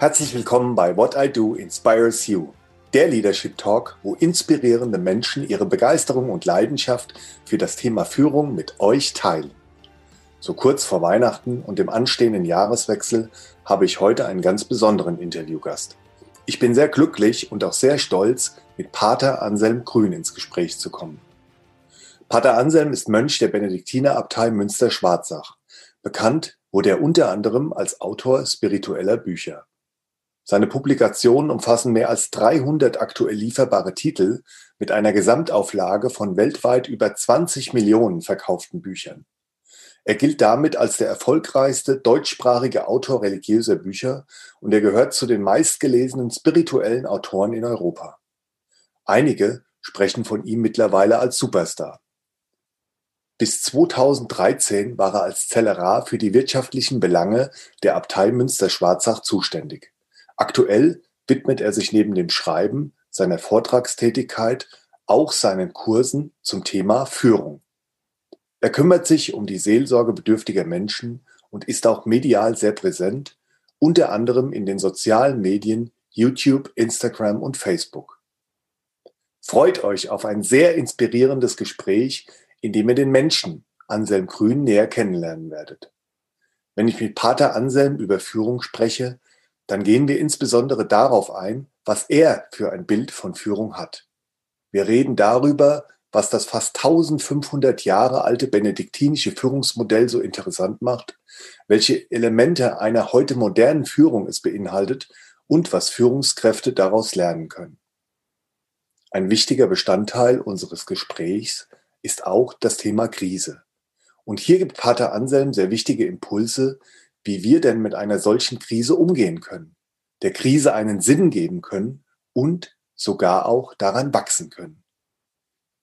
Herzlich willkommen bei What I Do Inspires You, der Leadership Talk, wo inspirierende Menschen ihre Begeisterung und Leidenschaft für das Thema Führung mit euch teilen. So kurz vor Weihnachten und dem anstehenden Jahreswechsel habe ich heute einen ganz besonderen Interviewgast. Ich bin sehr glücklich und auch sehr stolz, mit Pater Anselm Grün ins Gespräch zu kommen. Pater Anselm ist Mönch der Benediktinerabtei Münster-Schwarzach. Bekannt wurde er unter anderem als Autor spiritueller Bücher. Seine Publikationen umfassen mehr als 300 aktuell lieferbare Titel mit einer Gesamtauflage von weltweit über 20 Millionen verkauften Büchern. Er gilt damit als der erfolgreichste deutschsprachige Autor religiöser Bücher und er gehört zu den meistgelesenen spirituellen Autoren in Europa. Einige sprechen von ihm mittlerweile als Superstar. Bis 2013 war er als Zellerar für die wirtschaftlichen Belange der Abtei Münster-Schwarzach zuständig. Aktuell widmet er sich neben dem Schreiben, seiner Vortragstätigkeit auch seinen Kursen zum Thema Führung. Er kümmert sich um die Seelsorge bedürftiger Menschen und ist auch medial sehr präsent, unter anderem in den sozialen Medien YouTube, Instagram und Facebook. Freut euch auf ein sehr inspirierendes Gespräch, in dem ihr den Menschen Anselm Grün näher kennenlernen werdet. Wenn ich mit Pater Anselm über Führung spreche, dann gehen wir insbesondere darauf ein, was er für ein Bild von Führung hat. Wir reden darüber, was das fast 1500 Jahre alte benediktinische Führungsmodell so interessant macht, welche Elemente einer heute modernen Führung es beinhaltet und was Führungskräfte daraus lernen können. Ein wichtiger Bestandteil unseres Gesprächs ist auch das Thema Krise. Und hier gibt Pater Anselm sehr wichtige Impulse, wie wir denn mit einer solchen Krise umgehen können, der Krise einen Sinn geben können und sogar auch daran wachsen können.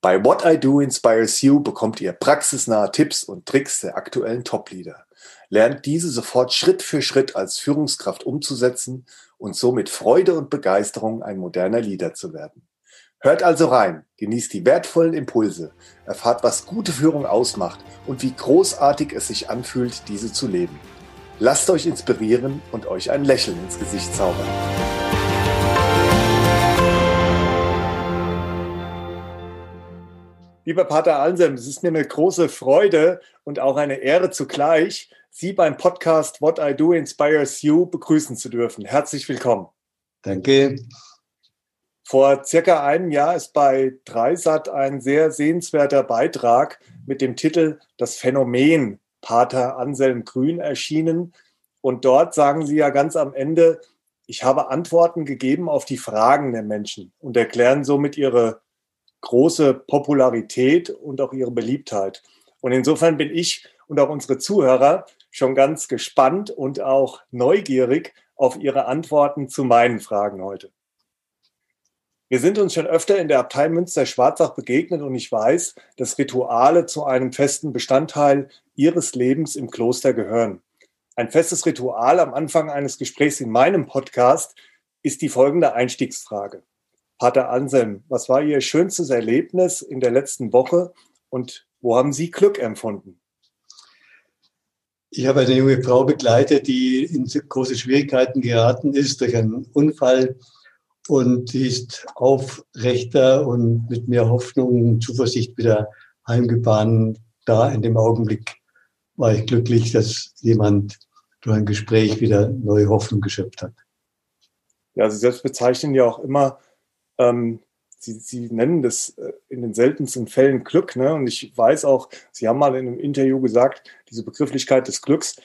Bei What I Do Inspires You bekommt ihr praxisnahe Tipps und Tricks der aktuellen Top-Leader. Lernt diese sofort Schritt für Schritt als Führungskraft umzusetzen und so mit Freude und Begeisterung ein moderner Leader zu werden. Hört also rein, genießt die wertvollen Impulse, erfahrt, was gute Führung ausmacht und wie großartig es sich anfühlt, diese zu leben. Lasst euch inspirieren und euch ein Lächeln ins Gesicht zaubern. Lieber Pater Anselm, es ist mir eine große Freude und auch eine Ehre zugleich, Sie beim Podcast What I Do Inspires You begrüßen zu dürfen. Herzlich willkommen. Danke. Vor circa einem Jahr ist bei Dreisat ein sehr sehenswerter Beitrag mit dem Titel Das Phänomen Pater Anselm Grün erschienen. Und dort sagen Sie ja ganz am Ende, ich habe Antworten gegeben auf die Fragen der Menschen und erklären somit ihre große Popularität und auch ihre Beliebtheit. Und insofern bin ich und auch unsere Zuhörer schon ganz gespannt und auch neugierig auf Ihre Antworten zu meinen Fragen heute. Wir sind uns schon öfter in der Abtei Münster-Schwarzach begegnet und ich weiß, dass Rituale zu einem festen Bestandteil Ihres Lebens im Kloster gehören. Ein festes Ritual am Anfang eines Gesprächs in meinem Podcast ist die folgende Einstiegsfrage. Pater Anselm, was war Ihr schönstes Erlebnis in der letzten Woche und wo haben Sie Glück empfunden? Ich habe eine junge Frau begleitet, die in große Schwierigkeiten geraten ist durch einen Unfall und die ist aufrechter und mit mehr Hoffnung und Zuversicht wieder heimgefahren. Da in dem Augenblick war ich glücklich, dass jemand durch ein Gespräch wieder neue Hoffnung geschöpft hat. Ja, Sie selbst bezeichnen ja auch immer, ähm, Sie, Sie nennen das äh, in den seltensten Fällen Glück. Ne? Und ich weiß auch, Sie haben mal in einem Interview gesagt, diese Begrifflichkeit des Glücks,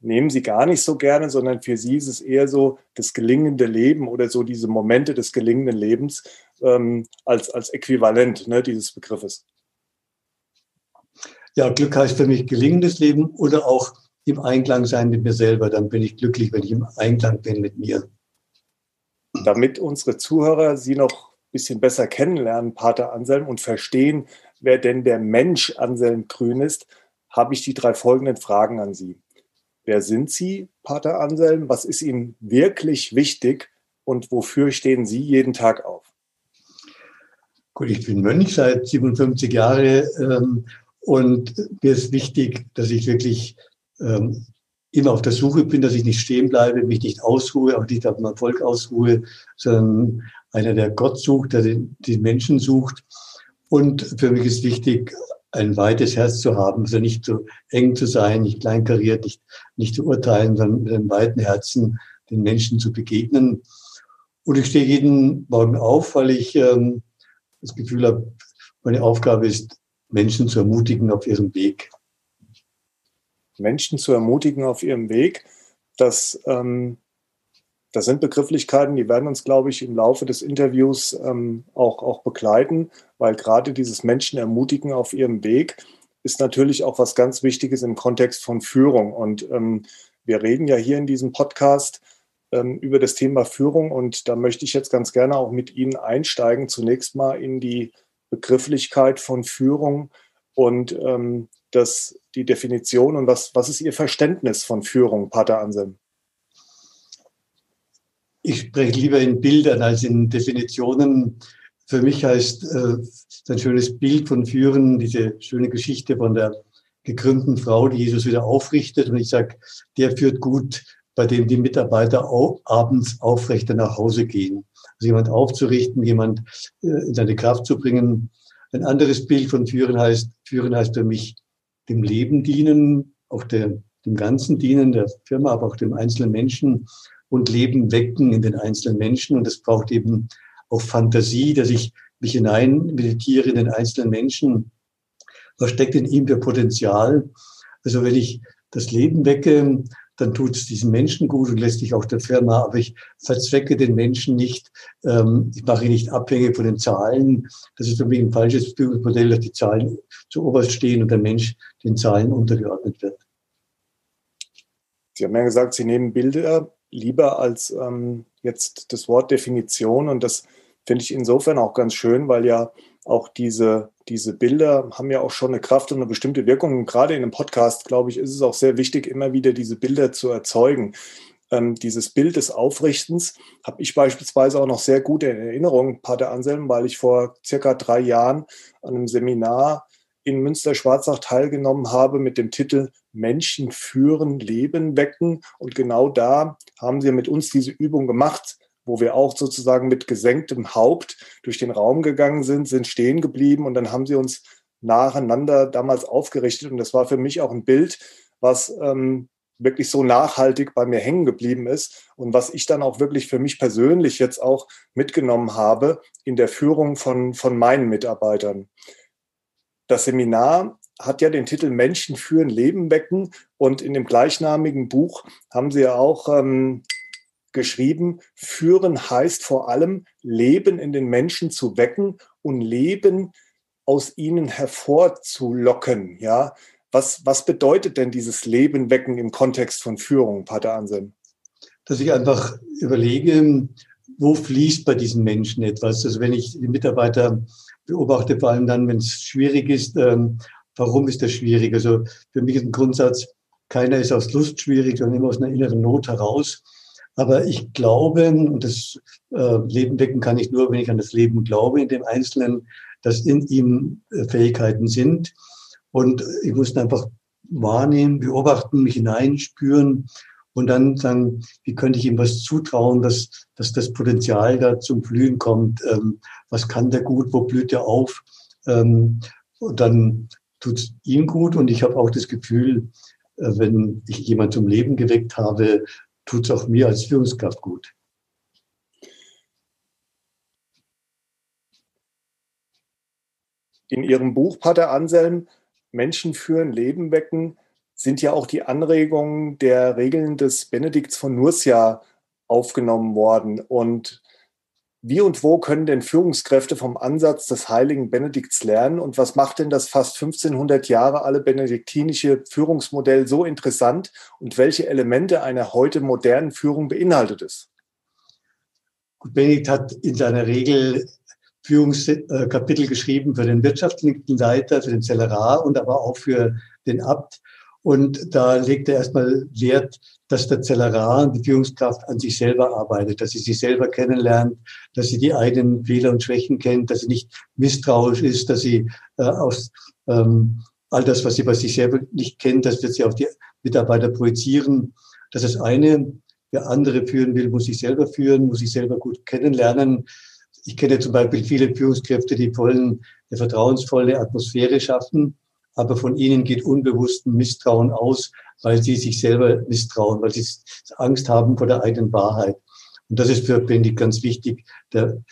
nehmen sie gar nicht so gerne, sondern für sie ist es eher so das gelingende Leben oder so diese Momente des gelingenden Lebens ähm, als, als Äquivalent ne, dieses Begriffes. Ja, Glück heißt für mich gelingendes Leben oder auch im Einklang sein mit mir selber. Dann bin ich glücklich, wenn ich im Einklang bin mit mir. Damit unsere Zuhörer Sie noch ein bisschen besser kennenlernen, Pater Anselm, und verstehen, wer denn der Mensch Anselm Grün ist, habe ich die drei folgenden Fragen an Sie. Wer sind Sie, Pater Anselm? Was ist Ihnen wirklich wichtig und wofür stehen Sie jeden Tag auf? Gut, ich bin Mönch seit 57 Jahren ähm, und mir ist wichtig, dass ich wirklich ähm, immer auf der Suche bin, dass ich nicht stehen bleibe, mich nicht ausruhe, auch nicht auf meinem Volk ausruhe, sondern einer, der Gott sucht, der den, den Menschen sucht. Und für mich ist wichtig, ein weites Herz zu haben, also nicht so eng zu sein, nicht kleinkariert, nicht, nicht zu urteilen, sondern mit einem weiten Herzen den Menschen zu begegnen. Und ich stehe jeden Morgen auf, weil ich ähm, das Gefühl habe, meine Aufgabe ist, Menschen zu ermutigen auf ihrem Weg. Menschen zu ermutigen auf ihrem Weg, das, ähm, das sind Begrifflichkeiten, die werden uns, glaube ich, im Laufe des Interviews ähm, auch, auch begleiten, weil gerade dieses Menschen ermutigen auf ihrem Weg ist natürlich auch was ganz Wichtiges im Kontext von Führung. Und ähm, wir reden ja hier in diesem Podcast ähm, über das Thema Führung und da möchte ich jetzt ganz gerne auch mit Ihnen einsteigen. Zunächst mal in die Begrifflichkeit von Führung und ähm, das, die Definition und was, was ist Ihr Verständnis von Führung, Pater Anselm? Ich spreche lieber in Bildern als in Definitionen. Für mich heißt äh, ein schönes Bild von Führen, diese schöne Geschichte von der gekrümmten Frau, die Jesus wieder aufrichtet. Und ich sage, der führt gut bei dem die Mitarbeiter auch abends aufrechter nach Hause gehen. Also jemand aufzurichten, jemand äh, in seine Kraft zu bringen. Ein anderes Bild von Führen heißt, Führen heißt für mich dem Leben dienen, auch der, dem Ganzen dienen, der Firma, aber auch dem einzelnen Menschen und Leben wecken in den einzelnen Menschen. Und das braucht eben auch Fantasie, dass ich mich hinein meditiere in den einzelnen Menschen. Was steckt in ihm für Potenzial? Also wenn ich das Leben wecke, dann tut es diesen Menschen gut und letztlich auch der Firma. Aber ich verzwecke den Menschen nicht, ähm, ich mache ihn nicht abhängig von den Zahlen. Das ist für mich ein falsches Führungsmodell, dass die Zahlen zu oberst stehen und der Mensch den Zahlen untergeordnet wird. Sie haben ja gesagt, Sie nehmen Bilder lieber als ähm, jetzt das Wort Definition und das finde ich insofern auch ganz schön, weil ja auch diese, diese Bilder haben ja auch schon eine Kraft und eine bestimmte Wirkung. Und gerade in einem Podcast, glaube ich, ist es auch sehr wichtig, immer wieder diese Bilder zu erzeugen. Ähm, dieses Bild des Aufrichtens habe ich beispielsweise auch noch sehr gut in Erinnerung, Pater Anselm, weil ich vor circa drei Jahren an einem Seminar in Münster-Schwarzach teilgenommen habe mit dem Titel Menschen führen, Leben wecken. Und genau da haben sie mit uns diese Übung gemacht wo wir auch sozusagen mit gesenktem Haupt durch den Raum gegangen sind, sind stehen geblieben und dann haben sie uns nacheinander damals aufgerichtet. Und das war für mich auch ein Bild, was ähm, wirklich so nachhaltig bei mir hängen geblieben ist und was ich dann auch wirklich für mich persönlich jetzt auch mitgenommen habe in der Führung von, von meinen Mitarbeitern. Das Seminar hat ja den Titel Menschen führen, Leben wecken und in dem gleichnamigen Buch haben sie ja auch ähm, geschrieben, führen heißt vor allem, Leben in den Menschen zu wecken und Leben aus ihnen hervorzulocken. Ja, was, was bedeutet denn dieses Leben wecken im Kontext von Führung, Pater Anselm? Dass ich einfach überlege, wo fließt bei diesen Menschen etwas? Also wenn ich die Mitarbeiter beobachte, vor allem dann, wenn es schwierig ist, ähm, warum ist das schwierig? Also für mich ist ein Grundsatz, keiner ist aus Lust schwierig, sondern immer aus einer inneren Not heraus. Aber ich glaube, und das äh, Leben wecken kann ich nur, wenn ich an das Leben glaube in dem Einzelnen, dass in ihm äh, Fähigkeiten sind. Und ich muss einfach wahrnehmen, beobachten, mich hineinspüren und dann sagen, wie könnte ich ihm was zutrauen, dass, dass das Potenzial da zum Blühen kommt. Ähm, was kann der gut, wo blüht er auf? Ähm, und dann tut es ihm gut und ich habe auch das Gefühl, äh, wenn ich jemand zum Leben geweckt habe, tut es auch mir als Führungskraft gut. In Ihrem Buch, Pater Anselm, Menschen führen, Leben wecken, sind ja auch die Anregungen der Regeln des Benedikts von Nursia aufgenommen worden. Und wie und wo können denn Führungskräfte vom Ansatz des heiligen Benedikts lernen? Und was macht denn das fast 1500 Jahre alle benediktinische Führungsmodell so interessant? Und welche Elemente einer heute modernen Führung beinhaltet es? Benedikt hat in seiner Regel Führungskapitel geschrieben für den wirtschaftlichen Leiter, für den Zellerar und aber auch für den Abt. Und da legt er erstmal Wert, dass der Zellerar, die Führungskraft an sich selber arbeitet, dass sie sich selber kennenlernt, dass sie die eigenen Fehler und Schwächen kennt, dass sie nicht misstrauisch ist, dass sie äh, aus, ähm, all das, was sie bei sich selber nicht kennt, das wird sie auf die Mitarbeiter projizieren. Das ist eine. Wer andere führen will, muss sich selber führen, muss sich selber gut kennenlernen. Ich kenne zum Beispiel viele Führungskräfte, die wollen eine vertrauensvolle Atmosphäre schaffen, aber von ihnen geht unbewussten Misstrauen aus, weil sie sich selber misstrauen, weil sie Angst haben vor der eigenen Wahrheit. Und das ist für Benedikt ganz wichtig. Der,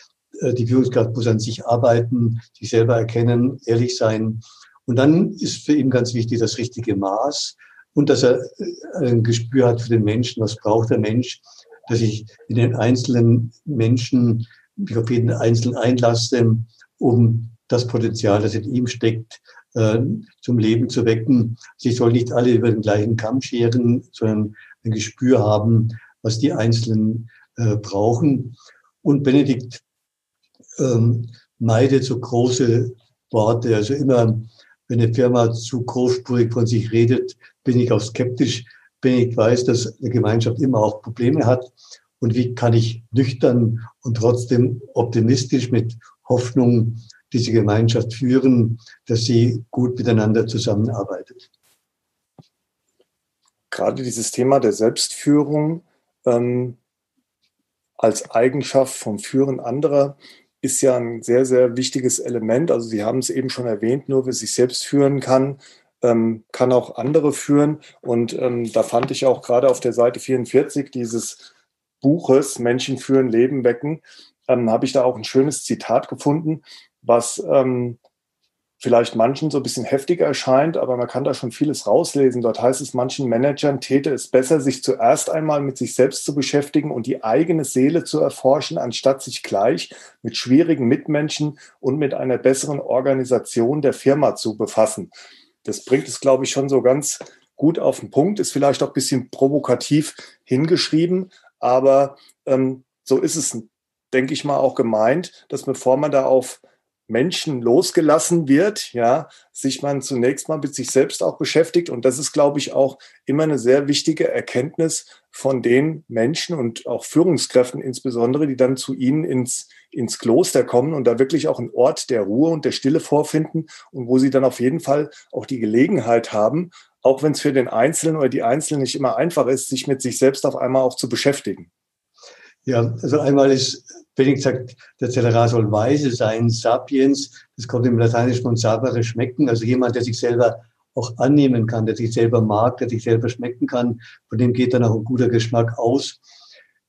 äh, die Führungskraft muss an sich arbeiten, sich selber erkennen, ehrlich sein. Und dann ist für ihn ganz wichtig das richtige Maß und dass er äh, ein Gespür hat für den Menschen, was braucht der Mensch, dass ich in den einzelnen Menschen mich auf jeden Einzelnen einlasse, um das Potenzial, das in ihm steckt, äh, zum Leben zu wecken. Sie soll nicht alle über den gleichen Kamm scheren, sondern ein Gespür haben, was die Einzelnen äh, brauchen. Und Benedikt ähm, meidet so große Worte. Also immer, wenn eine Firma zu großspurig von sich redet, bin ich auch skeptisch. Benedikt weiß, dass eine Gemeinschaft immer auch Probleme hat. Und wie kann ich nüchtern und trotzdem optimistisch mit Hoffnung diese Gemeinschaft führen, dass sie gut miteinander zusammenarbeitet. Gerade dieses Thema der Selbstführung ähm, als Eigenschaft vom Führen anderer ist ja ein sehr, sehr wichtiges Element. Also Sie haben es eben schon erwähnt, nur wer sich selbst führen kann, ähm, kann auch andere führen. Und ähm, da fand ich auch gerade auf der Seite 44 dieses Buches Menschen führen, Leben wecken, ähm, habe ich da auch ein schönes Zitat gefunden, was ähm, vielleicht manchen so ein bisschen heftiger erscheint, aber man kann da schon vieles rauslesen. Dort heißt es, manchen Managern täte es besser, sich zuerst einmal mit sich selbst zu beschäftigen und die eigene Seele zu erforschen, anstatt sich gleich mit schwierigen Mitmenschen und mit einer besseren Organisation der Firma zu befassen. Das bringt es, glaube ich, schon so ganz gut auf den Punkt, ist vielleicht auch ein bisschen provokativ hingeschrieben, aber ähm, so ist es, denke ich mal, auch gemeint, dass bevor man da auf Menschen losgelassen wird, ja, sich man zunächst mal mit sich selbst auch beschäftigt. Und das ist, glaube ich, auch immer eine sehr wichtige Erkenntnis von den Menschen und auch Führungskräften insbesondere, die dann zu ihnen ins, ins Kloster kommen und da wirklich auch einen Ort der Ruhe und der Stille vorfinden und wo sie dann auf jeden Fall auch die Gelegenheit haben, auch wenn es für den Einzelnen oder die Einzelnen nicht immer einfach ist, sich mit sich selbst auf einmal auch zu beschäftigen. Ja, also einmal ist Benedikt sagt, der Zellerar soll weise sein, sapiens, das kommt im Lateinischen von sapere schmecken, also jemand, der sich selber auch annehmen kann, der sich selber mag, der sich selber schmecken kann, von dem geht dann auch ein guter Geschmack aus.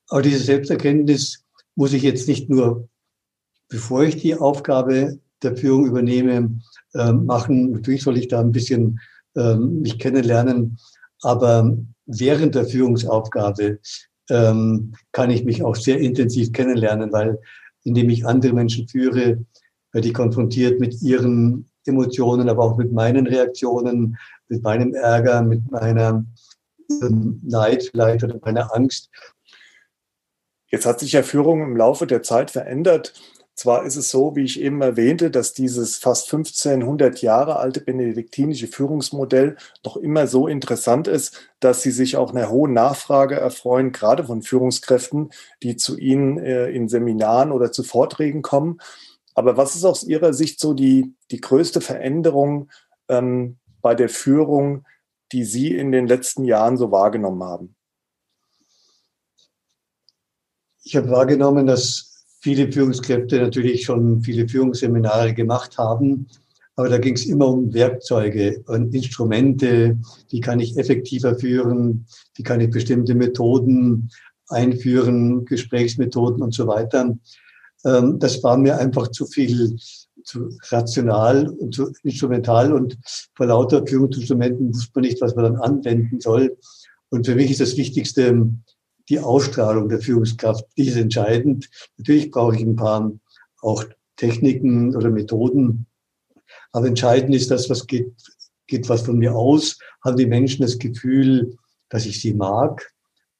Aber diese Selbsterkenntnis muss ich jetzt nicht nur, bevor ich die Aufgabe der Führung übernehme, äh, machen. Natürlich soll ich da ein bisschen äh, mich kennenlernen, aber während der Führungsaufgabe ähm, kann ich mich auch sehr intensiv kennenlernen, weil indem ich andere Menschen führe, werde ich konfrontiert mit ihren Emotionen, aber auch mit meinen Reaktionen, mit meinem Ärger, mit meiner ähm, Neid vielleicht oder meiner Angst. Jetzt hat sich ja Führung im Laufe der Zeit verändert. Zwar ist es so, wie ich eben erwähnte, dass dieses fast 1500 Jahre alte benediktinische Führungsmodell noch immer so interessant ist, dass sie sich auch einer hohen Nachfrage erfreuen, gerade von Führungskräften, die zu ihnen äh, in Seminaren oder zu Vorträgen kommen. Aber was ist aus Ihrer Sicht so die, die größte Veränderung ähm, bei der Führung, die Sie in den letzten Jahren so wahrgenommen haben? Ich habe wahrgenommen, dass viele Führungskräfte natürlich schon viele Führungsseminare gemacht haben. Aber da ging es immer um Werkzeuge und Instrumente. Wie kann ich effektiver führen? Wie kann ich bestimmte Methoden einführen, Gesprächsmethoden und so weiter. Ähm, das war mir einfach zu viel, zu rational und zu instrumental und vor lauter Führungsinstrumenten wusste man nicht, was man dann anwenden soll. Und für mich ist das Wichtigste, die Ausstrahlung der Führungskraft, die ist entscheidend. Natürlich brauche ich ein paar auch Techniken oder Methoden, aber entscheidend ist das, was geht, geht was von mir aus. Haben die Menschen das Gefühl, dass ich sie mag?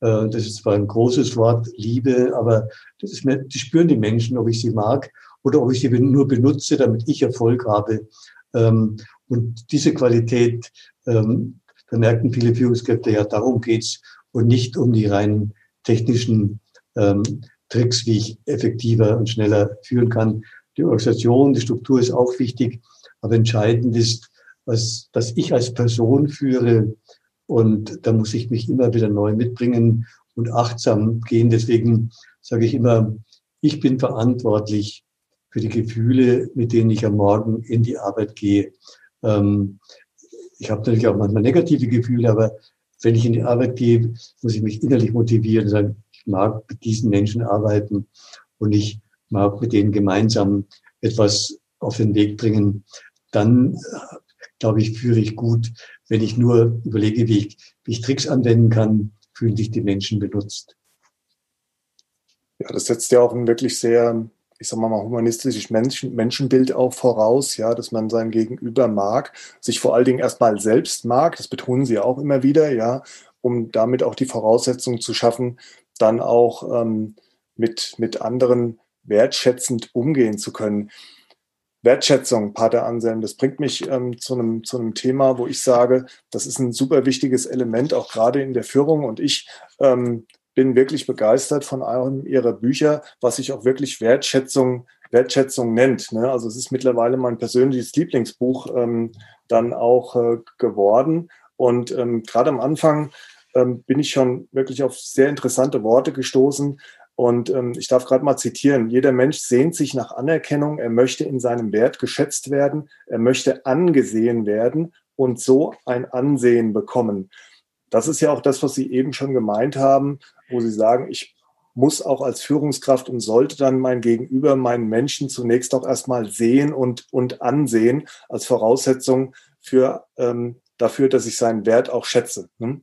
Äh, das ist zwar ein großes Wort, Liebe, aber das ist mir, die spüren die Menschen, ob ich sie mag oder ob ich sie nur benutze, damit ich Erfolg habe. Ähm, und diese Qualität, ähm, da merken viele Führungskräfte, ja, darum geht's und nicht um die reinen technischen ähm, Tricks, wie ich effektiver und schneller führen kann. Die Organisation, die Struktur ist auch wichtig, aber entscheidend ist, was, das ich als Person führe. Und da muss ich mich immer wieder neu mitbringen und achtsam gehen. Deswegen sage ich immer, ich bin verantwortlich für die Gefühle, mit denen ich am Morgen in die Arbeit gehe. Ähm, ich habe natürlich auch manchmal negative Gefühle, aber wenn ich in die Arbeit gehe, muss ich mich innerlich motivieren und sagen, ich mag mit diesen Menschen arbeiten und ich mag mit denen gemeinsam etwas auf den Weg bringen. Dann, glaube ich, führe ich gut. Wenn ich nur überlege, wie ich, wie ich Tricks anwenden kann, fühlen sich die Menschen benutzt. Ja, das setzt ja auch ein wirklich sehr ich sag mal, humanistisches Menschen, Menschenbild auch voraus, ja, dass man sein Gegenüber mag, sich vor allen Dingen erstmal selbst mag, das betonen sie auch immer wieder, ja, um damit auch die Voraussetzungen zu schaffen, dann auch ähm, mit, mit anderen wertschätzend umgehen zu können. Wertschätzung, Pater Anselm, das bringt mich ähm, zu, einem, zu einem Thema, wo ich sage, das ist ein super wichtiges Element, auch gerade in der Führung. Und ich ähm, bin wirklich begeistert von einem ihrer Bücher, was sich auch wirklich Wertschätzung, Wertschätzung nennt. Ne? Also es ist mittlerweile mein persönliches Lieblingsbuch ähm, dann auch äh, geworden. Und ähm, gerade am Anfang ähm, bin ich schon wirklich auf sehr interessante Worte gestoßen. Und ähm, ich darf gerade mal zitieren, jeder Mensch sehnt sich nach Anerkennung, er möchte in seinem Wert geschätzt werden, er möchte angesehen werden und so ein Ansehen bekommen. Das ist ja auch das, was Sie eben schon gemeint haben, wo Sie sagen, ich muss auch als Führungskraft und sollte dann mein Gegenüber, meinen Menschen zunächst auch erstmal sehen und, und ansehen als Voraussetzung für, ähm, dafür, dass ich seinen Wert auch schätze. Ne?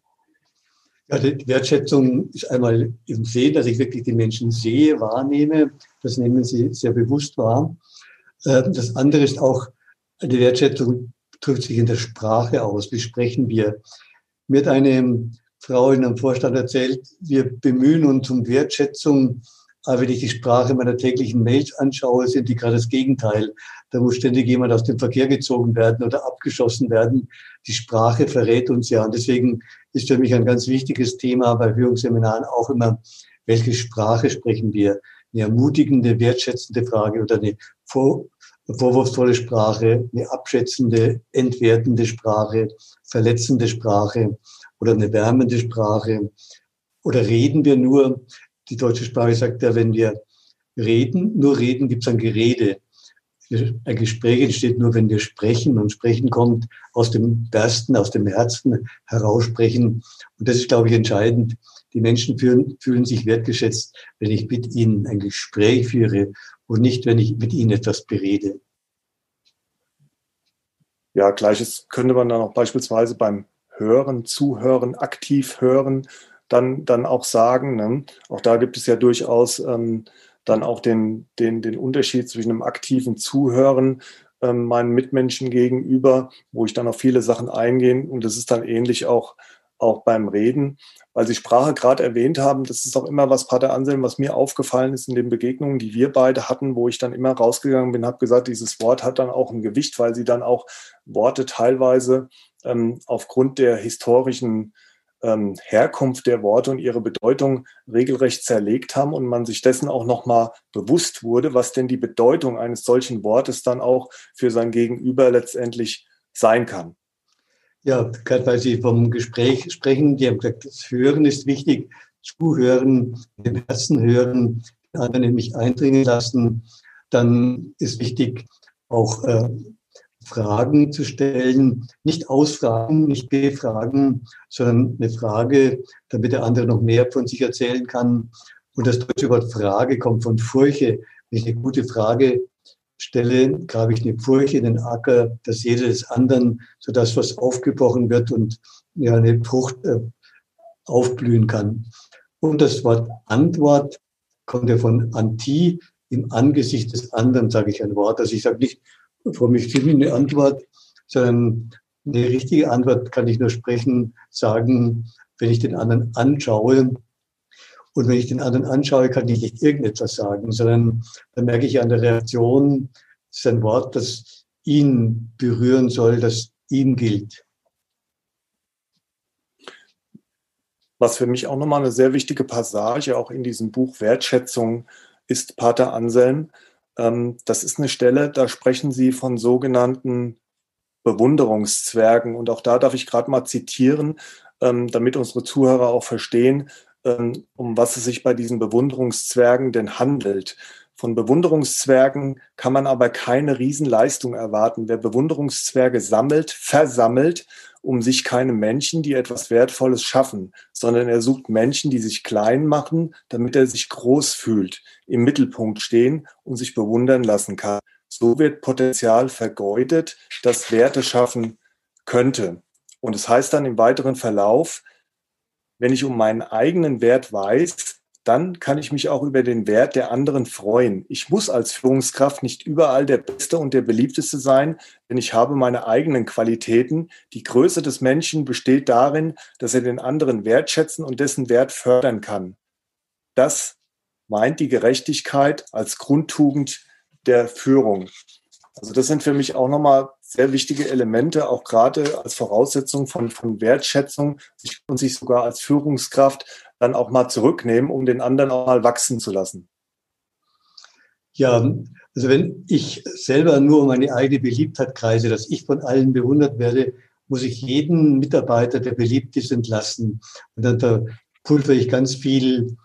Ja, die Wertschätzung ist einmal im Sehen, dass ich wirklich die Menschen sehe, wahrnehme. Das nehmen Sie sehr bewusst wahr. Ähm, das andere ist auch, die Wertschätzung drückt sich in der Sprache aus. Wie sprechen wir? Mir hat eine Frau in einem Vorstand erzählt, wir bemühen uns um Wertschätzung, aber wenn ich die Sprache meiner täglichen Mails anschaue, sind die gerade das Gegenteil. Da muss ständig jemand aus dem Verkehr gezogen werden oder abgeschossen werden. Die Sprache verrät uns ja. Und deswegen ist für mich ein ganz wichtiges Thema bei Führungsseminaren auch immer, welche Sprache sprechen wir? Eine ermutigende, wertschätzende Frage oder eine vor, vorwurfsvolle Sprache, eine abschätzende, entwertende Sprache, verletzende Sprache oder eine wärmende Sprache? Oder reden wir nur, die deutsche Sprache sagt ja, wenn wir reden, nur reden, gibt es ein Gerede. Ein Gespräch entsteht nur, wenn wir sprechen und sprechen kommt aus dem Bersten, aus dem Herzen heraussprechen. Und das ist, glaube ich, entscheidend. Die Menschen fühlen, fühlen sich wertgeschätzt, wenn ich mit ihnen ein Gespräch führe und nicht, wenn ich mit ihnen etwas berede. Ja, gleiches könnte man dann auch beispielsweise beim Hören, Zuhören, aktiv hören, dann, dann auch sagen. Ne? Auch da gibt es ja durchaus ähm, dann auch den, den, den Unterschied zwischen einem aktiven Zuhören ähm, meinen Mitmenschen gegenüber, wo ich dann auf viele Sachen eingehe. Und das ist dann ähnlich auch, auch beim Reden. Weil Sie Sprache gerade erwähnt haben, das ist auch immer was, Pater Anselm, was mir aufgefallen ist in den Begegnungen, die wir beide hatten, wo ich dann immer rausgegangen bin, habe gesagt, dieses Wort hat dann auch ein Gewicht, weil Sie dann auch Worte teilweise ähm, aufgrund der historischen ähm, Herkunft der Worte und ihre Bedeutung regelrecht zerlegt haben und man sich dessen auch nochmal bewusst wurde, was denn die Bedeutung eines solchen Wortes dann auch für sein Gegenüber letztendlich sein kann. Ja, gerade weil Sie vom Gespräch sprechen, die haben gesagt, das Hören ist wichtig, zuhören, den Herzen hören, den anderen in eindringen lassen. Dann ist wichtig, auch äh, Fragen zu stellen, nicht ausfragen, nicht befragen, sondern eine Frage, damit der andere noch mehr von sich erzählen kann. Und das deutsche Wort Frage kommt von Furche. Wenn ich eine gute Frage stelle, grabe ich eine Furche in den Acker der Seele des anderen, sodass was aufgebrochen wird und ja, eine Frucht äh, aufblühen kann. Und das Wort Antwort kommt ja von Anti, im Angesicht des anderen sage ich ein Wort. Also ich sage nicht, vor mich fiel eine Antwort, sondern eine richtige Antwort kann ich nur sprechen, sagen, wenn ich den anderen anschaue. Und wenn ich den anderen anschaue, kann ich nicht irgendetwas sagen, sondern dann merke ich an der Reaktion, es ist ein Wort, das ihn berühren soll, das ihm gilt. Was für mich auch nochmal eine sehr wichtige Passage auch in diesem Buch Wertschätzung ist, Pater Anselm, ähm, das ist eine Stelle, da sprechen Sie von sogenannten Bewunderungszwergen. Und auch da darf ich gerade mal zitieren, ähm, damit unsere Zuhörer auch verstehen, um was es sich bei diesen Bewunderungszwergen denn handelt. Von Bewunderungszwergen kann man aber keine Riesenleistung erwarten. Wer Bewunderungszwerge sammelt, versammelt, um sich keine Menschen, die etwas Wertvolles schaffen, sondern er sucht Menschen, die sich klein machen, damit er sich groß fühlt, im Mittelpunkt stehen und sich bewundern lassen kann. So wird Potenzial vergeudet, das Werte schaffen könnte. Und es das heißt dann im weiteren Verlauf, wenn ich um meinen eigenen Wert weiß, dann kann ich mich auch über den Wert der anderen freuen. Ich muss als Führungskraft nicht überall der Beste und der Beliebteste sein, denn ich habe meine eigenen Qualitäten. Die Größe des Menschen besteht darin, dass er den anderen wertschätzen und dessen Wert fördern kann. Das meint die Gerechtigkeit als Grundtugend der Führung. Also das sind für mich auch nochmal sehr wichtige Elemente, auch gerade als Voraussetzung von, von Wertschätzung und sich sogar als Führungskraft dann auch mal zurücknehmen, um den anderen auch mal wachsen zu lassen. Ja, also wenn ich selber nur meine eigene Beliebtheit kreise, dass ich von allen bewundert werde, muss ich jeden Mitarbeiter, der beliebt ist, entlassen. Und dann verpulver ich ganz viel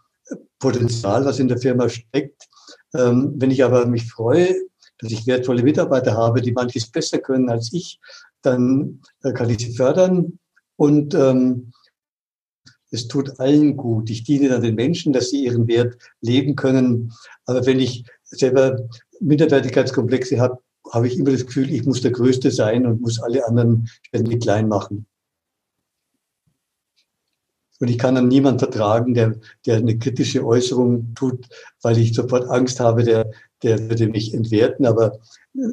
Potenzial, was in der Firma steckt. Ähm, wenn ich aber mich freue, dass ich wertvolle Mitarbeiter habe, die manches besser können als ich, dann äh, kann ich sie fördern und ähm, es tut allen gut. Ich diene dann den Menschen, dass sie ihren Wert leben können. Aber wenn ich selber Minderwertigkeitskomplexe habe, habe ich immer das Gefühl, ich muss der Größte sein und muss alle anderen ständig klein machen. Und ich kann dann niemand vertragen, der, der eine kritische Äußerung tut, weil ich sofort Angst habe, der, der würde mich entwerten. Aber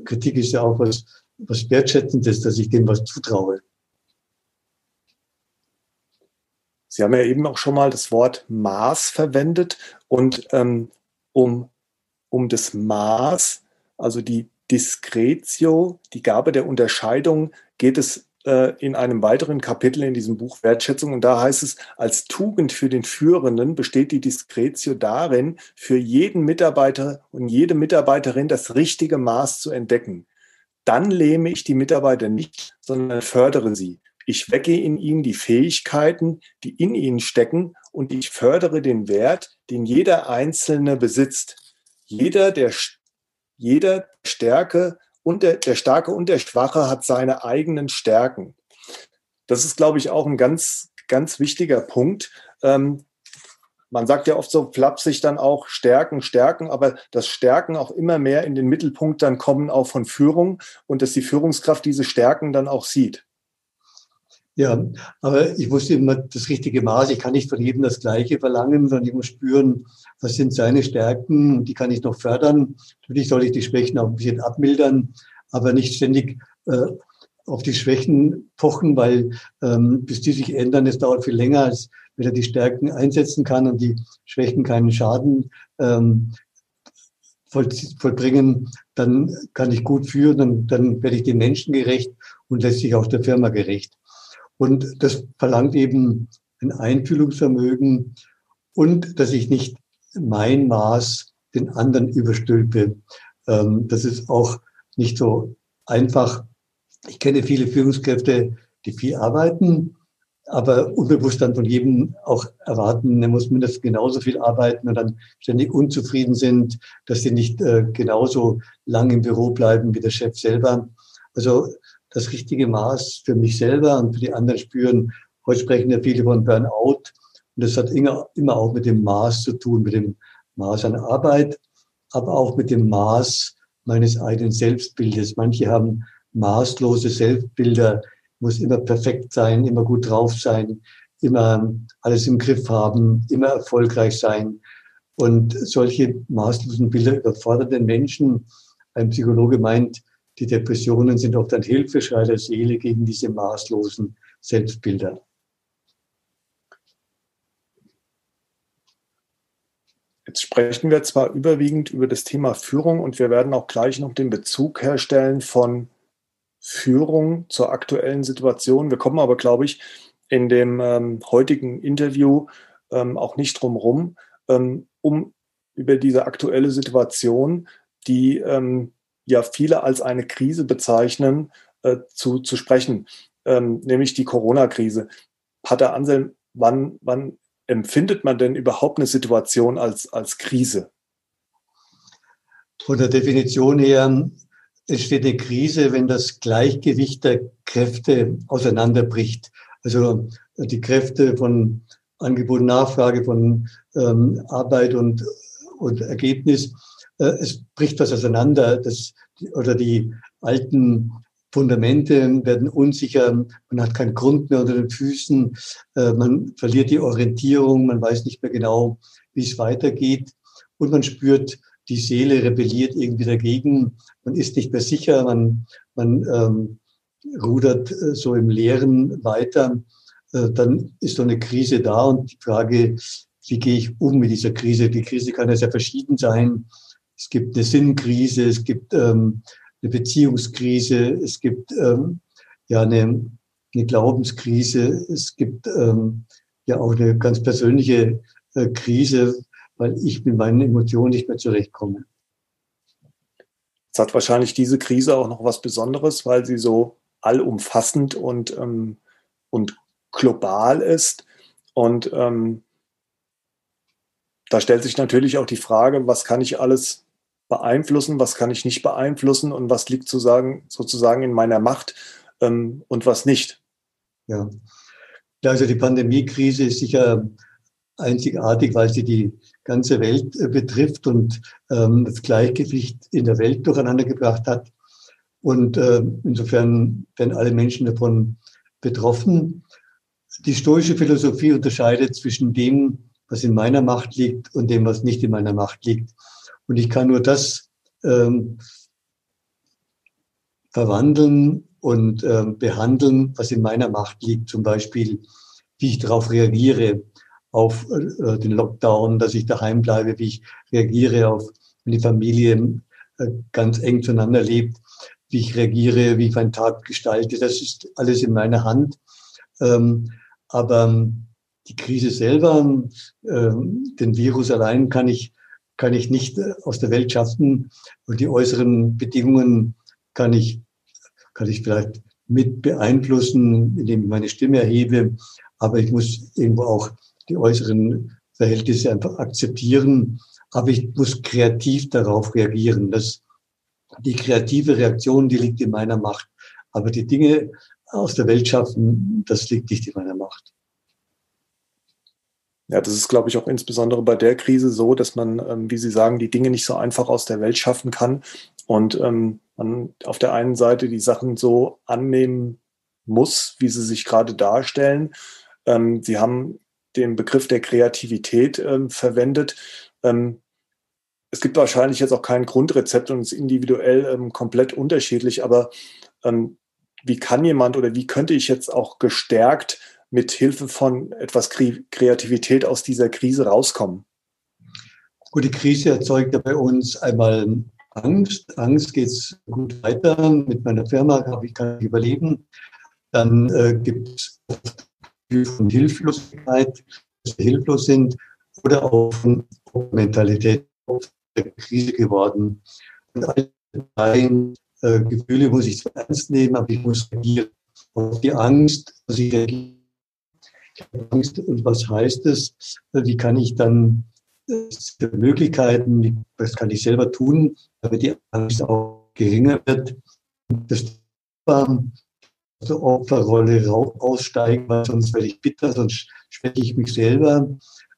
Kritik ist ja auch was, was Wertschätzendes, dass ich dem was zutraue. Sie haben ja eben auch schon mal das Wort Maß verwendet und ähm, um, um das Maß, also die Discretio, die Gabe der Unterscheidung, geht es äh, in einem weiteren Kapitel in diesem Buch Wertschätzung und da heißt es, als Tugend für den Führenden besteht die Discretio darin, für jeden Mitarbeiter und jede Mitarbeiterin das richtige Maß zu entdecken. Dann lähme ich die Mitarbeiter nicht, sondern fördere sie. Ich wecke in ihnen die Fähigkeiten, die in ihnen stecken und ich fördere den Wert, den jeder Einzelne besitzt. Jeder der, jeder Stärke und der, der Starke und der Schwache hat seine eigenen Stärken. Das ist, glaube ich, auch ein ganz, ganz wichtiger Punkt. Ähm, man sagt ja oft so flapsig dann auch Stärken, Stärken, aber das Stärken auch immer mehr in den Mittelpunkt dann kommen auch von Führung und dass die Führungskraft diese Stärken dann auch sieht. Ja, aber ich muss immer das richtige Maß. Ich kann nicht von jedem das Gleiche verlangen, sondern ich muss spüren, was sind seine Stärken, die kann ich noch fördern. Natürlich soll ich die Schwächen auch ein bisschen abmildern, aber nicht ständig äh, auf die Schwächen pochen, weil ähm, bis die sich ändern, es dauert viel länger, als wenn er die Stärken einsetzen kann und die Schwächen keinen Schaden ähm, voll, vollbringen, dann kann ich gut führen, dann, dann werde ich den Menschen gerecht und letztlich auch der Firma gerecht. Und das verlangt eben ein Einfühlungsvermögen und dass ich nicht mein Maß den anderen überstülpe. Ähm, das ist auch nicht so einfach. Ich kenne viele Führungskräfte, die viel arbeiten, aber unbewusst dann von jedem auch erwarten, er muss mindestens genauso viel arbeiten und dann ständig unzufrieden sind, dass sie nicht äh, genauso lang im Büro bleiben wie der Chef selber. Also das richtige Maß für mich selber und für die anderen spüren. Heute sprechen ja viele von Burnout. Und das hat immer, auch mit dem Maß zu tun, mit dem Maß an Arbeit, aber auch mit dem Maß meines eigenen Selbstbildes. Manche haben maßlose Selbstbilder, muss immer perfekt sein, immer gut drauf sein, immer alles im Griff haben, immer erfolgreich sein. Und solche maßlosen Bilder überfordern den Menschen. Ein Psychologe meint, die Depressionen sind oft ein Hilfeschrei der Seele gegen diese maßlosen Selbstbilder. Jetzt sprechen wir zwar überwiegend über das Thema Führung und wir werden auch gleich noch den Bezug herstellen von Führung zur aktuellen Situation. Wir kommen aber, glaube ich, in dem ähm, heutigen Interview ähm, auch nicht drum herum, ähm, um über diese aktuelle Situation, die ähm, ja viele als eine Krise bezeichnen, äh, zu, zu sprechen, ähm, nämlich die Corona-Krise. Pater Anselm, wann, wann empfindet man denn überhaupt eine Situation als, als Krise? Von der Definition her entsteht eine Krise, wenn das Gleichgewicht der Kräfte auseinanderbricht. Also die Kräfte von Angebot und Nachfrage, von ähm, Arbeit und, und Ergebnis. Äh, es bricht was auseinander. Das, oder die alten Fundamente werden unsicher, man hat keinen Grund mehr unter den Füßen, äh, man verliert die Orientierung, man weiß nicht mehr genau, wie es weitergeht und man spürt, die Seele rebelliert irgendwie dagegen, man ist nicht mehr sicher, man, man ähm, rudert äh, so im Leeren weiter, dann ist so eine Krise da und die Frage, wie gehe ich um mit dieser Krise? Die Krise kann ja sehr verschieden sein. Es gibt eine Sinnkrise, es gibt ähm, eine Beziehungskrise, es gibt ähm, ja eine, eine Glaubenskrise, es gibt ähm, ja auch eine ganz persönliche äh, Krise, weil ich mit meinen Emotionen nicht mehr zurechtkomme. Es hat wahrscheinlich diese Krise auch noch was Besonderes, weil sie so allumfassend und, ähm, und global ist. Und ähm, da stellt sich natürlich auch die Frage, was kann ich alles beeinflussen, was kann ich nicht beeinflussen und was liegt sozusagen, sozusagen in meiner Macht ähm, und was nicht. Ja. also die Pandemiekrise ist sicher einzigartig, weil sie die ganze Welt äh, betrifft und ähm, das Gleichgewicht in der Welt durcheinander gebracht hat. Und äh, insofern werden alle Menschen davon betroffen. Die stoische Philosophie unterscheidet zwischen dem, was in meiner Macht liegt und dem, was nicht in meiner Macht liegt. Und ich kann nur das ähm, verwandeln und ähm, behandeln, was in meiner Macht liegt. Zum Beispiel, wie ich darauf reagiere, auf äh, den Lockdown, dass ich daheim bleibe, wie ich reagiere auf, wenn die Familie äh, ganz eng zueinander lebt, wie ich reagiere, wie ich meinen Tag gestalte. Das ist alles in meiner Hand. Ähm, aber ähm, die Krise selber, ähm, den Virus allein kann ich kann ich nicht äh, aus der Welt schaffen und die äußeren Bedingungen kann ich, kann ich vielleicht mit beeinflussen, indem ich meine Stimme erhebe, aber ich muss irgendwo auch die äußeren Verhältnisse einfach akzeptieren, aber ich muss kreativ darauf reagieren. Das, die kreative Reaktion, die liegt in meiner Macht, aber die Dinge aus der Welt schaffen, das liegt nicht in meiner Macht. Ja, das ist, glaube ich, auch insbesondere bei der Krise so, dass man, ähm, wie Sie sagen, die Dinge nicht so einfach aus der Welt schaffen kann und ähm, man auf der einen Seite die Sachen so annehmen muss, wie sie sich gerade darstellen. Ähm, sie haben den Begriff der Kreativität ähm, verwendet. Ähm, es gibt wahrscheinlich jetzt auch kein Grundrezept und es ist individuell ähm, komplett unterschiedlich, aber wie kann jemand oder wie könnte ich jetzt auch gestärkt mit Hilfe von etwas Kreativität aus dieser Krise rauskommen? Gut, die Krise erzeugt ja bei uns einmal Angst. Angst geht es gut weiter. Mit meiner Firma habe ich kann überleben. Dann äh, gibt es von Hilflosigkeit, dass wir hilflos sind, oder auch von Mentalität der Krise geworden. Und alle drei äh, Gefühle muss ich zwar ernst nehmen, aber ich muss reagieren. Auf die Angst muss ich reagieren Angst und was heißt es? Wie kann ich dann äh, Möglichkeiten, was kann ich selber tun, damit die Angst auch geringer wird? Das der Opferrolle aussteigen, weil sonst werde ich bitter, sonst schwäche ich mich selber,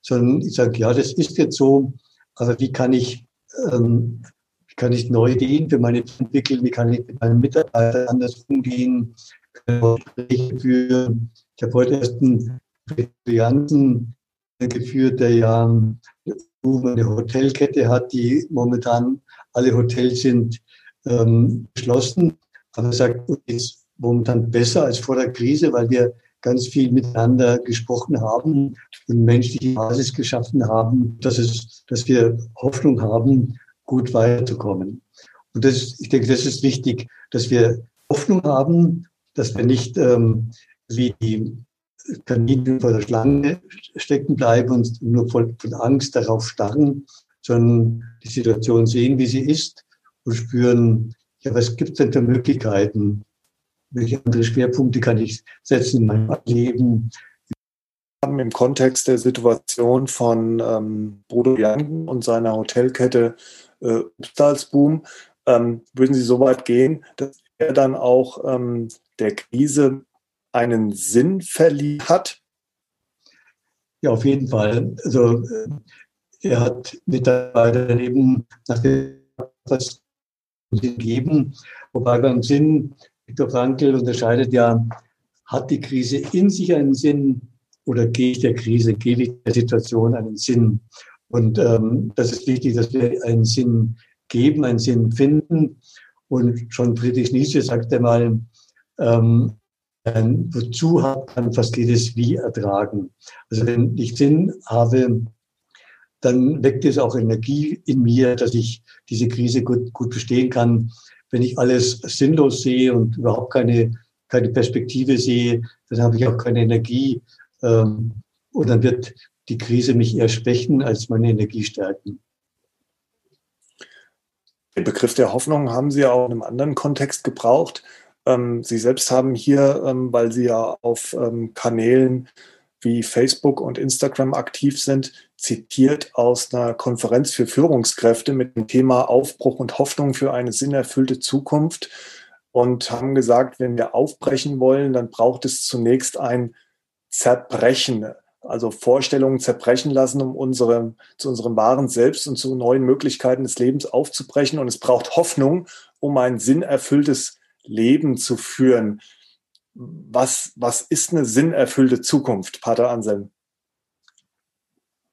sondern ich sage, ja, das ist jetzt so, aber wie kann ich, ähm, wie kann ich neue Ideen für meine entwickeln, wie kann ich mit meinen Mitarbeitern anders umgehen. Ich habe heute erst ein Janssen geführt, der ja eine Hotelkette hat, die momentan alle Hotels sind ähm, geschlossen. Aber er sagt, ist momentan besser als vor der Krise, weil wir ganz viel miteinander gesprochen haben und menschliche Basis geschaffen haben, dass, es, dass wir Hoffnung haben, gut weiterzukommen. Und das, ich denke, das ist wichtig, dass wir Hoffnung haben, dass wir nicht ähm, wie die Kaninchen vor der Schlange stecken bleiben und nur voll von Angst darauf starren, sondern die Situation sehen, wie sie ist und spüren, ja, was gibt es denn für Möglichkeiten? welche andere Schwerpunkte kann ich setzen in meinem Leben. Haben im Kontext der Situation von ähm, Bodo Janken und seiner Hotelkette äh, Upstalsboom, ähm, würden Sie so weit gehen, dass er dann auch ähm, der Krise einen Sinn verliehen hat? Ja, auf jeden Fall. Also äh, er hat Mitarbeiter eben nach dem was geben, wobei beim Sinn Viktor Frankl unterscheidet ja, hat die Krise in sich einen Sinn oder gehe ich der Krise, gebe ich der Situation einen Sinn? Und ähm, das ist wichtig, dass wir einen Sinn geben, einen Sinn finden. Und schon Friedrich Nietzsche sagte mal, ähm, wozu hat man fast jedes Wie ertragen. Also wenn ich Sinn habe, dann weckt es auch Energie in mir, dass ich diese Krise gut, gut bestehen kann. Wenn ich alles sinnlos sehe und überhaupt keine, keine Perspektive sehe, dann habe ich auch keine Energie. Ähm, und dann wird die Krise mich eher schwächen, als meine Energie stärken. Den Begriff der Hoffnung haben Sie ja auch in einem anderen Kontext gebraucht. Ähm, Sie selbst haben hier, ähm, weil Sie ja auf Kanälen wie Facebook und Instagram aktiv sind, zitiert aus einer Konferenz für Führungskräfte mit dem Thema Aufbruch und Hoffnung für eine sinnerfüllte Zukunft und haben gesagt, wenn wir aufbrechen wollen, dann braucht es zunächst ein Zerbrechen, also Vorstellungen zerbrechen lassen, um unsere, zu unserem wahren Selbst und zu neuen Möglichkeiten des Lebens aufzubrechen. Und es braucht Hoffnung, um ein sinnerfülltes Leben zu führen was, was ist eine sinnerfüllte Zukunft, Pater Anselm?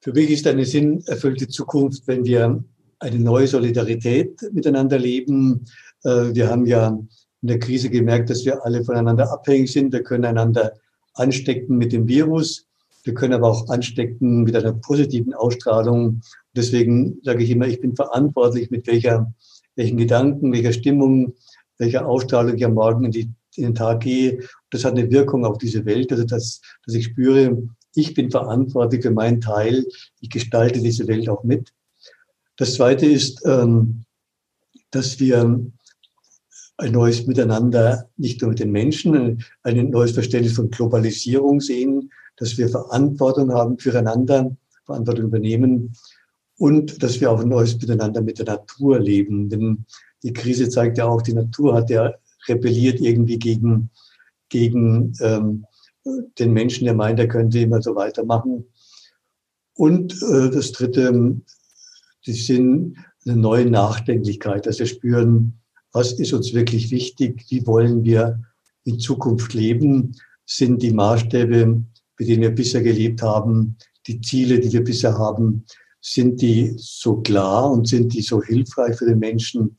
Für mich ist eine sinnerfüllte Zukunft, wenn wir eine neue Solidarität miteinander leben. Äh, wir haben ja in der Krise gemerkt, dass wir alle voneinander abhängig sind. Wir können einander anstecken mit dem Virus. Wir können aber auch anstecken mit einer positiven Ausstrahlung. Deswegen sage ich immer, ich bin verantwortlich, mit welcher, welchen Gedanken, welcher Stimmung, welcher Ausstrahlung ich am Morgen in die in den Tag gehe. Das hat eine Wirkung auf diese Welt, also dass, dass ich spüre, ich bin verantwortlich für meinen Teil, ich gestalte diese Welt auch mit. Das Zweite ist, ähm, dass wir ein neues Miteinander, nicht nur mit den Menschen, ein neues Verständnis von Globalisierung sehen, dass wir Verantwortung haben füreinander, Verantwortung übernehmen und dass wir auch ein neues Miteinander mit der Natur leben. Denn die Krise zeigt ja auch, die Natur hat ja rebelliert irgendwie gegen, gegen ähm, den Menschen, der meint, er könnte immer so weitermachen. Und äh, das Dritte, die sind eine neue Nachdenklichkeit, dass wir spüren, was ist uns wirklich wichtig, wie wollen wir in Zukunft leben, sind die Maßstäbe, mit denen wir bisher gelebt haben, die Ziele, die wir bisher haben, sind die so klar und sind die so hilfreich für den Menschen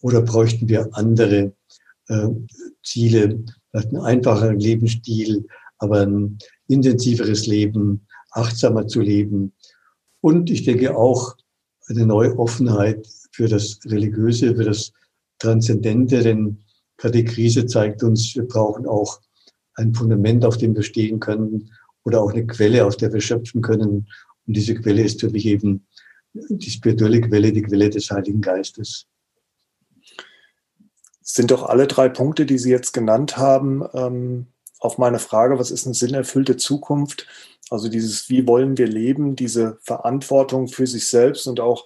oder bräuchten wir andere äh, Ziele, vielleicht ein einfacher Lebensstil, aber ein intensiveres Leben, achtsamer zu leben. Und ich denke auch eine neue Offenheit für das Religiöse, für das Transzendente, denn gerade die Krise zeigt uns, wir brauchen auch ein Fundament, auf dem wir stehen können oder auch eine Quelle, aus der wir schöpfen können. Und diese Quelle ist für mich eben die spirituelle Quelle, die Quelle des Heiligen Geistes sind doch alle drei Punkte, die Sie jetzt genannt haben, ähm, auf meine Frage, was ist eine sinnerfüllte Zukunft? Also dieses, wie wollen wir leben, diese Verantwortung für sich selbst und auch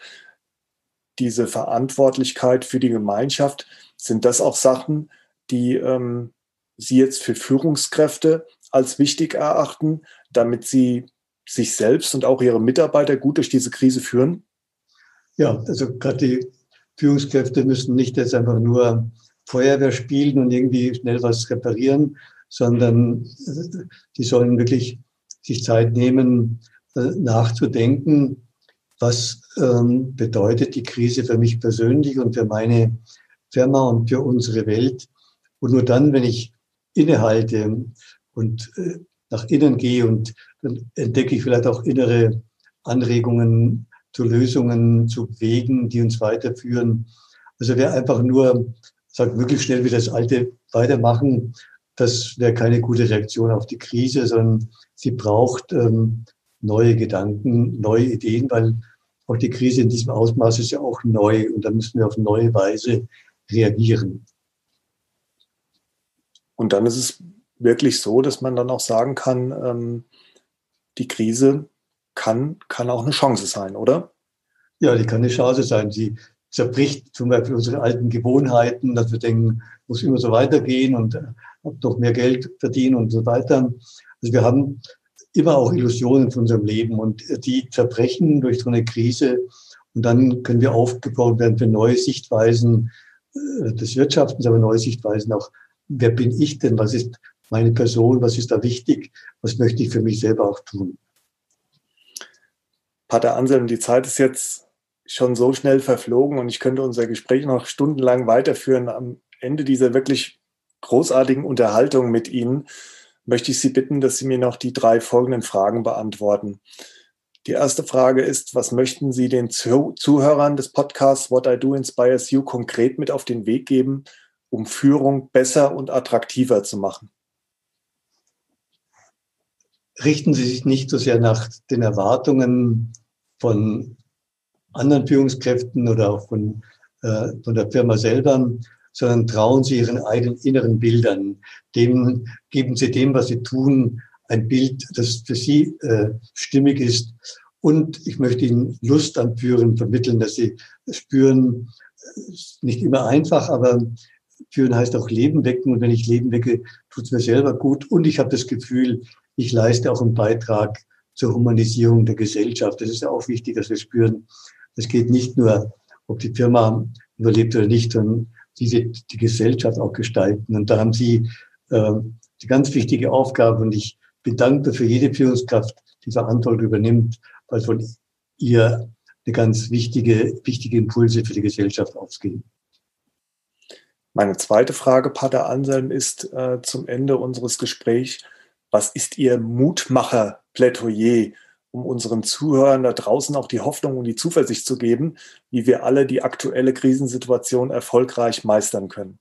diese Verantwortlichkeit für die Gemeinschaft, sind das auch Sachen, die ähm, Sie jetzt für Führungskräfte als wichtig erachten, damit sie sich selbst und auch ihre Mitarbeiter gut durch diese Krise führen? Ja, also gerade die Führungskräfte müssen nicht jetzt einfach nur Feuerwehr spielen und irgendwie schnell was reparieren, sondern die sollen wirklich sich Zeit nehmen, äh, nachzudenken, was ähm, bedeutet die Krise für mich persönlich und für meine Firma und für unsere Welt. Und nur dann, wenn ich innehalte und äh, nach innen gehe und dann entdecke ich vielleicht auch innere Anregungen zu Lösungen, zu Wegen, die uns weiterführen. Also wer einfach nur sagt, wirklich schnell wie das Alte weitermachen, das wäre keine gute Reaktion auf die Krise, sondern sie braucht ähm, neue Gedanken, neue Ideen, weil auch die Krise in diesem Ausmaß ist ja auch neu und da müssen wir auf neue Weise reagieren. Und dann ist es wirklich so, dass man dann auch sagen kann, ähm, die Krise kann, kann auch eine Chance sein, oder? Ja, die kann eine Chance sein. Sie zerbricht zum Beispiel unsere alten Gewohnheiten, dass wir denken, muss immer so weitergehen und äh, noch mehr Geld verdienen und so weiter. Also wir haben immer auch Illusionen von unserem Leben und die zerbrechen durch so eine Krise und dann können wir aufgebaut werden für neue Sichtweisen äh, des Wirtschaftens, aber neue Sichtweisen auch, wer bin ich denn, was ist meine Person, was ist da wichtig, was möchte ich für mich selber auch tun. Pater Anselm, die Zeit ist jetzt schon so schnell verflogen und ich könnte unser Gespräch noch stundenlang weiterführen. Am Ende dieser wirklich großartigen Unterhaltung mit Ihnen möchte ich Sie bitten, dass Sie mir noch die drei folgenden Fragen beantworten. Die erste Frage ist, was möchten Sie den Zuhörern des Podcasts What I Do Inspires You konkret mit auf den Weg geben, um Führung besser und attraktiver zu machen? Richten Sie sich nicht so sehr nach den Erwartungen von anderen Führungskräften oder auch von, äh, von der Firma selber, sondern trauen Sie Ihren eigenen inneren Bildern. Dem, geben Sie dem, was Sie tun, ein Bild, das für Sie äh, stimmig ist. Und ich möchte Ihnen Lust am Führen vermitteln, dass Sie spüren, nicht immer einfach, aber Führen heißt auch Leben wecken. Und wenn ich Leben wecke, tut es mir selber gut. Und ich habe das Gefühl, ich leiste auch einen Beitrag zur Humanisierung der Gesellschaft. Das ist ja auch wichtig, dass wir spüren, es geht nicht nur, ob die Firma überlebt oder nicht, sondern wir die Gesellschaft auch gestalten. Und da haben Sie äh, die ganz wichtige Aufgabe. Und ich bin dankbar für jede Führungskraft, die Verantwortung übernimmt, weil von ihr eine ganz wichtige, wichtige Impulse für die Gesellschaft ausgehen. Meine zweite Frage, Pater Anselm, ist äh, zum Ende unseres Gesprächs, was ist Ihr Mutmacher-Plädoyer um unseren Zuhörern da draußen auch die Hoffnung und die Zuversicht zu geben, wie wir alle die aktuelle Krisensituation erfolgreich meistern können.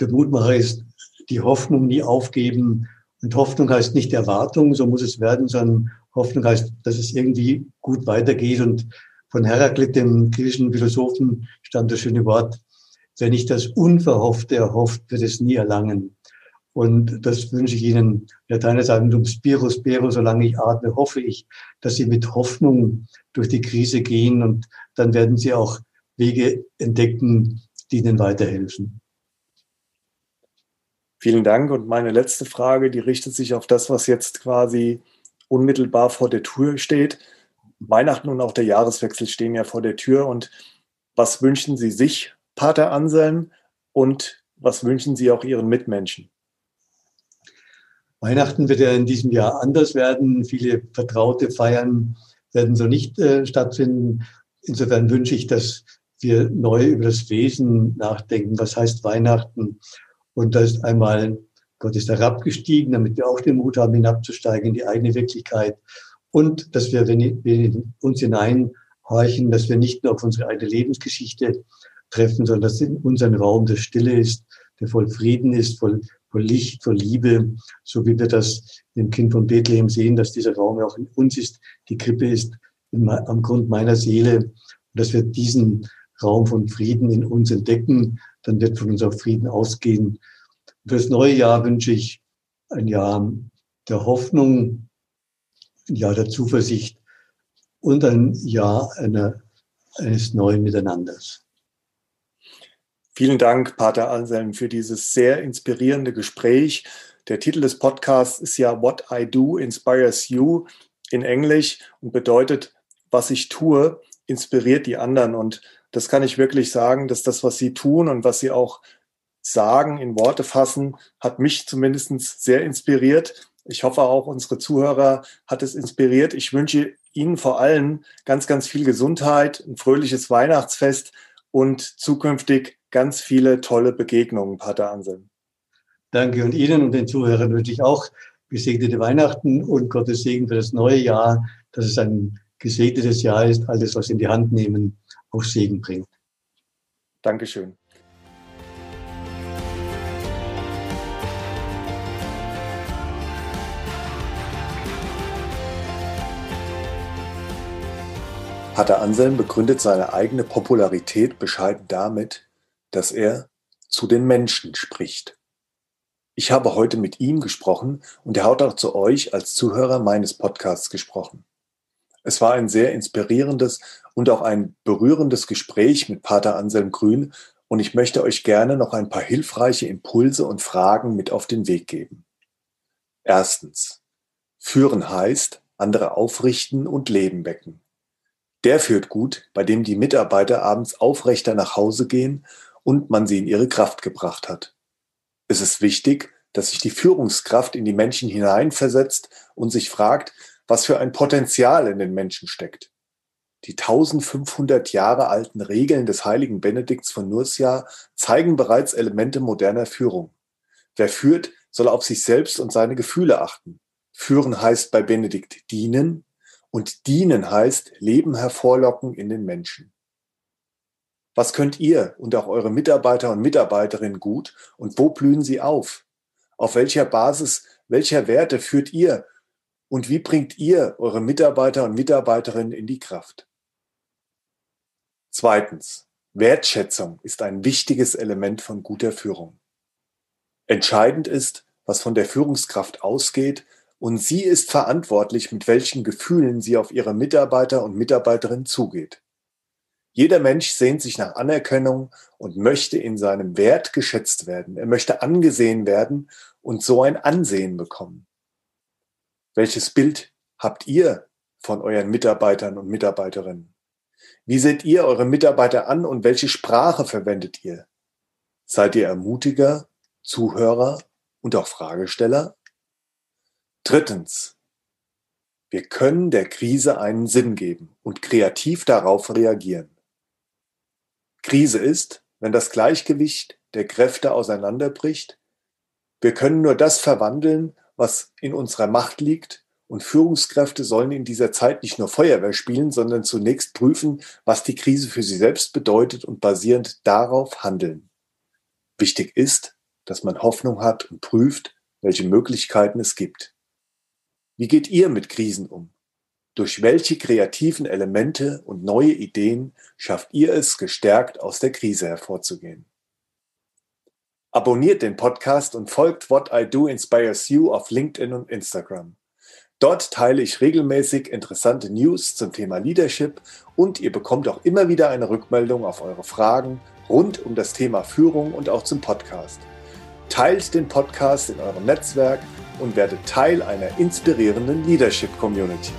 Der Mutmacher ist die Hoffnung nie aufgeben. Und Hoffnung heißt nicht Erwartung, so muss es werden, sondern Hoffnung heißt, dass es irgendwie gut weitergeht. Und von Heraklit, dem griechischen Philosophen, stammt das schöne Wort, wer nicht das Unverhoffte erhofft, wird es nie erlangen. Und das wünsche ich Ihnen. Lateiner sagen, dum spiro spero, solange ich atme, hoffe ich, dass Sie mit Hoffnung durch die Krise gehen und dann werden Sie auch Wege entdecken, die Ihnen weiterhelfen. Vielen Dank. Und meine letzte Frage, die richtet sich auf das, was jetzt quasi unmittelbar vor der Tür steht. Weihnachten und auch der Jahreswechsel stehen ja vor der Tür. Und was wünschen Sie sich, Pater Anselm? Und was wünschen Sie auch Ihren Mitmenschen? Weihnachten wird ja in diesem Jahr anders werden. Viele vertraute Feiern werden so nicht äh, stattfinden. Insofern wünsche ich, dass wir neu über das Wesen nachdenken. Was heißt Weihnachten? Und da ist einmal, Gott ist herabgestiegen, damit wir auch den Mut haben, hinabzusteigen in die eigene Wirklichkeit. Und dass wir, wenn wir uns hineinhorchen, dass wir nicht nur auf unsere eigene Lebensgeschichte treffen, sondern dass in unserem Raum der Stille ist, der voll Frieden ist, voll vor Licht, vor Liebe, so wie wir das im Kind von Bethlehem sehen, dass dieser Raum auch in uns ist, die Krippe ist am Grund meiner Seele, und dass wir diesen Raum von Frieden in uns entdecken, dann wird von uns auch Frieden ausgehen. Für das neue Jahr wünsche ich ein Jahr der Hoffnung, ein Jahr der Zuversicht und ein Jahr einer, eines neuen Miteinanders. Vielen Dank, Pater Anselm, für dieses sehr inspirierende Gespräch. Der Titel des Podcasts ist ja What I Do Inspires You in Englisch und bedeutet, was ich tue, inspiriert die anderen. Und das kann ich wirklich sagen, dass das, was Sie tun und was Sie auch sagen, in Worte fassen, hat mich zumindest sehr inspiriert. Ich hoffe auch unsere Zuhörer hat es inspiriert. Ich wünsche Ihnen vor allem ganz, ganz viel Gesundheit, ein fröhliches Weihnachtsfest und zukünftig ganz viele tolle Begegnungen, Pater Anselm. Danke und Ihnen und den Zuhörern wünsche ich auch gesegnete Weihnachten und Gottes Segen für das neue Jahr, dass es ein gesegnetes Jahr ist, alles, was Sie in die Hand nehmen, auch Segen bringt. Dankeschön. Pater Anselm begründet seine eigene Popularität bescheiden damit, dass er zu den Menschen spricht. Ich habe heute mit ihm gesprochen und er hat auch zu euch als Zuhörer meines Podcasts gesprochen. Es war ein sehr inspirierendes und auch ein berührendes Gespräch mit Pater Anselm Grün und ich möchte euch gerne noch ein paar hilfreiche Impulse und Fragen mit auf den Weg geben. Erstens. Führen heißt, andere aufrichten und Leben wecken. Der führt gut, bei dem die Mitarbeiter abends aufrechter nach Hause gehen und man sie in ihre Kraft gebracht hat. Es ist wichtig, dass sich die Führungskraft in die Menschen hineinversetzt und sich fragt, was für ein Potenzial in den Menschen steckt. Die 1500 Jahre alten Regeln des heiligen Benedikts von Nursia zeigen bereits Elemente moderner Führung. Wer führt, soll auf sich selbst und seine Gefühle achten. Führen heißt bei Benedikt dienen und dienen heißt Leben hervorlocken in den Menschen. Was könnt ihr und auch eure Mitarbeiter und Mitarbeiterinnen gut und wo blühen sie auf? Auf welcher Basis, welcher Werte führt ihr und wie bringt ihr eure Mitarbeiter und Mitarbeiterinnen in die Kraft? Zweitens. Wertschätzung ist ein wichtiges Element von guter Führung. Entscheidend ist, was von der Führungskraft ausgeht und sie ist verantwortlich, mit welchen Gefühlen sie auf ihre Mitarbeiter und Mitarbeiterinnen zugeht. Jeder Mensch sehnt sich nach Anerkennung und möchte in seinem Wert geschätzt werden. Er möchte angesehen werden und so ein Ansehen bekommen. Welches Bild habt ihr von euren Mitarbeitern und Mitarbeiterinnen? Wie seht ihr eure Mitarbeiter an und welche Sprache verwendet ihr? Seid ihr Ermutiger, Zuhörer und auch Fragesteller? Drittens. Wir können der Krise einen Sinn geben und kreativ darauf reagieren. Krise ist, wenn das Gleichgewicht der Kräfte auseinanderbricht. Wir können nur das verwandeln, was in unserer Macht liegt, und Führungskräfte sollen in dieser Zeit nicht nur Feuerwehr spielen, sondern zunächst prüfen, was die Krise für sie selbst bedeutet und basierend darauf handeln. Wichtig ist, dass man Hoffnung hat und prüft, welche Möglichkeiten es gibt. Wie geht ihr mit Krisen um? Durch welche kreativen Elemente und neue Ideen schafft ihr es, gestärkt aus der Krise hervorzugehen? Abonniert den Podcast und folgt What I Do Inspires You auf LinkedIn und Instagram. Dort teile ich regelmäßig interessante News zum Thema Leadership und ihr bekommt auch immer wieder eine Rückmeldung auf eure Fragen rund um das Thema Führung und auch zum Podcast. Teilt den Podcast in eurem Netzwerk und werdet Teil einer inspirierenden Leadership Community.